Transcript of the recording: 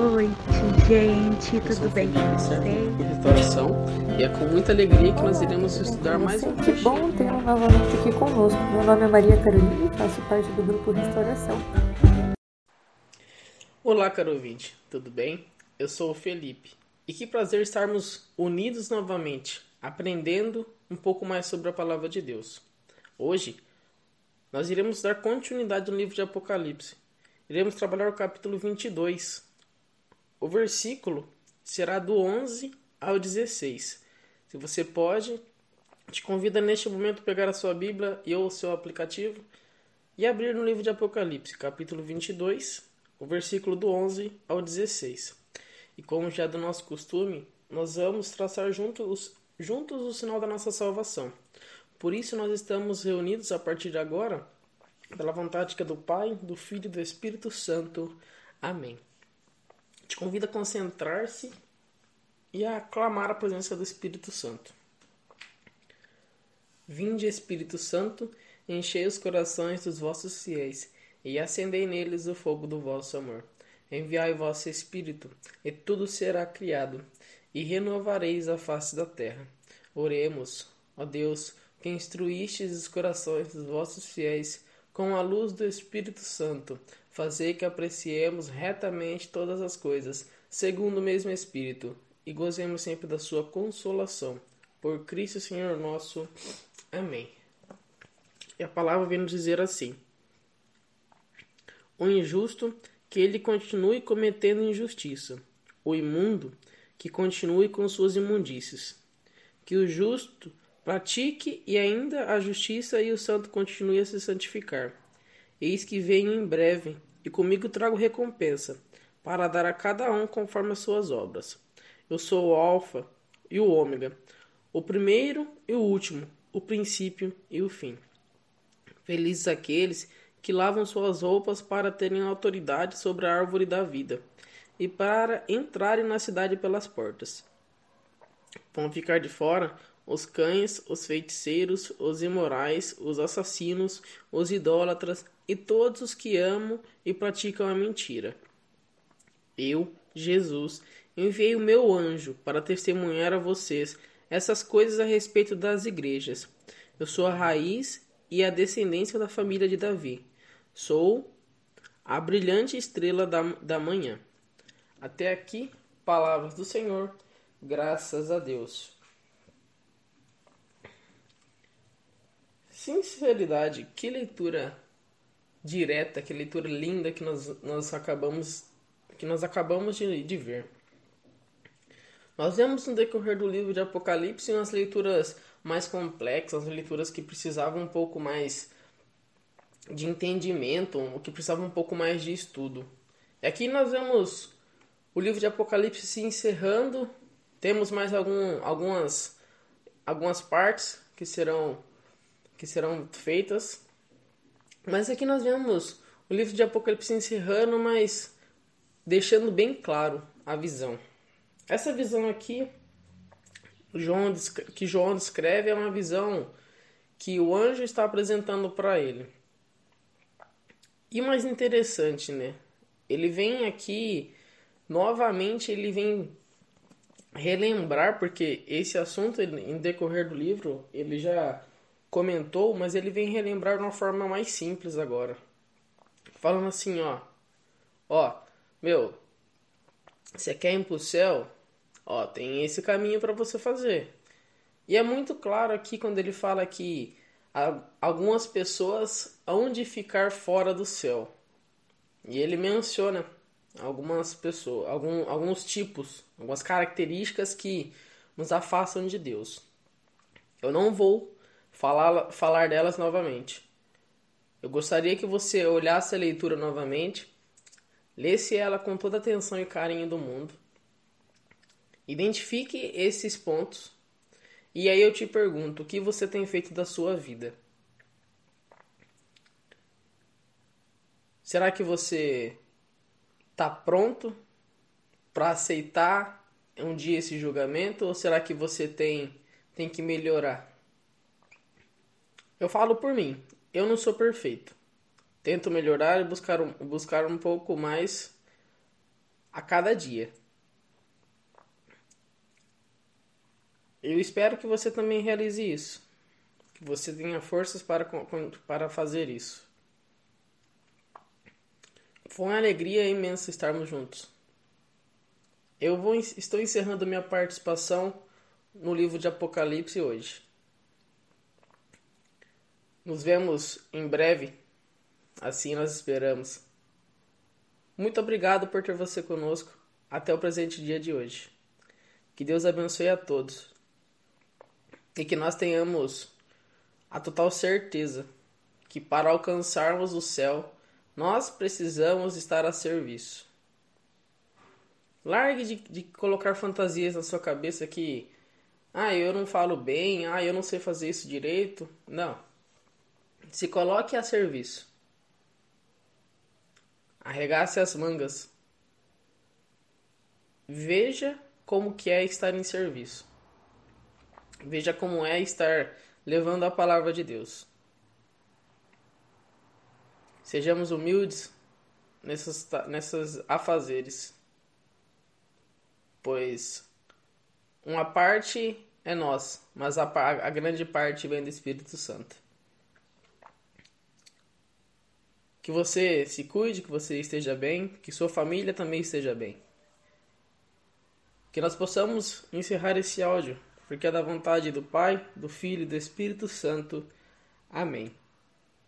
gente. Eu sou Tudo bem com vocês? restauração e é com muita alegria que nós iremos estudar mais um Que bom tê-lo novamente aqui conosco. Meu nome é Maria Carolina e faço parte do grupo Restauração. Olá, caro ouvinte, tudo bem? Eu sou o Felipe e que prazer estarmos unidos novamente, aprendendo um pouco mais sobre a palavra de Deus. Hoje, nós iremos dar continuidade no livro de Apocalipse. Iremos trabalhar o capítulo 22. O versículo será do 11 ao 16. Se você pode, te convido neste momento a pegar a sua Bíblia e ou o seu aplicativo e abrir no livro de Apocalipse, capítulo 22, o versículo do 11 ao 16. E como já é do nosso costume, nós vamos traçar juntos, juntos o sinal da nossa salvação. Por isso nós estamos reunidos a partir de agora, pela vontade que é do Pai, do Filho e do Espírito Santo. Amém. Te convido a concentrar-se e a aclamar a presença do Espírito Santo. Vinde, Espírito Santo, enchei os corações dos vossos fiéis e acendei neles o fogo do vosso amor. Enviai vosso Espírito, e tudo será criado, e renovareis a face da terra. Oremos, ó Deus, que instruístes os corações dos vossos fiéis com a luz do Espírito Santo, fazei que apreciemos retamente todas as coisas, segundo o mesmo Espírito, e gozemos sempre da sua consolação. Por Cristo Senhor nosso. Amém. E a palavra vem nos dizer assim: O injusto, que ele continue cometendo injustiça. O imundo, que continue com suas imundícias. Que o justo pratique e ainda a justiça e o santo continue a se santificar. Eis que venho em breve, e comigo trago recompensa, para dar a cada um conforme as suas obras. Eu sou o Alfa e o Ômega, o primeiro e o último, o princípio e o fim. Felizes aqueles que lavam suas roupas para terem autoridade sobre a árvore da vida e para entrarem na cidade pelas portas. Vão ficar de fora os cães, os feiticeiros, os imorais, os assassinos, os idólatras e todos os que amam e praticam a mentira. Eu, Jesus, enviei o meu anjo para testemunhar a vocês essas coisas a respeito das igrejas. Eu sou a raiz e a descendência da família de Davi. Sou a brilhante estrela da, da manhã. Até aqui, palavras do Senhor, graças a Deus. Sinceridade, que leitura direta, que leitura linda que nós, nós acabamos que nós acabamos de, de ver. Nós vemos no decorrer do livro de Apocalipse umas leituras mais complexas, leituras que precisavam um pouco mais de entendimento, que precisavam um pouco mais de estudo. E aqui nós vemos o livro de Apocalipse se encerrando, temos mais algum, algumas, algumas partes que serão, que serão feitas, mas aqui nós vemos o livro de Apocalipse se encerrando, mas deixando bem claro a visão. Essa visão aqui João, que João descreve é uma visão que o anjo está apresentando para ele. E mais interessante, né? Ele vem aqui novamente, ele vem relembrar, porque esse assunto, em decorrer do livro, ele já comentou, mas ele vem relembrar de uma forma mais simples agora. Falando assim, ó. Ó, meu, você quer ir pro céu? Ó, tem esse caminho para você fazer. E é muito claro aqui quando ele fala que algumas pessoas hão de ficar fora do céu. E ele menciona algumas pessoas, algum, alguns tipos, algumas características que nos afastam de Deus. Eu não vou falar, falar delas novamente. Eu gostaria que você olhasse a leitura novamente, lesse ela com toda a atenção e carinho do mundo, identifique esses pontos E aí eu te pergunto, o que você tem feito da sua vida? Será que você está pronto para aceitar um dia esse julgamento ou será que você tem tem que melhorar? Eu falo por mim, eu não sou perfeito. Tento melhorar e buscar um, buscar um pouco mais a cada dia. Eu espero que você também realize isso. Que você tenha forças para, para fazer isso. Foi uma alegria imensa estarmos juntos. Eu vou, estou encerrando minha participação no livro de Apocalipse hoje. Nos vemos em breve, assim nós esperamos. Muito obrigado por ter você conosco até o presente dia de hoje. Que Deus abençoe a todos e que nós tenhamos a total certeza que para alcançarmos o céu nós precisamos estar a serviço. Largue de, de colocar fantasias na sua cabeça que, ah, eu não falo bem, ah, eu não sei fazer isso direito. Não. Se coloque a serviço. Arregace as mangas. Veja como que é estar em serviço. Veja como é estar levando a palavra de Deus. Sejamos humildes nessas, nessas afazeres, pois uma parte é nós, mas a, a grande parte vem do Espírito Santo. Que você se cuide, que você esteja bem, que sua família também esteja bem. Que nós possamos encerrar esse áudio, porque é da vontade do Pai, do Filho e do Espírito Santo. Amém.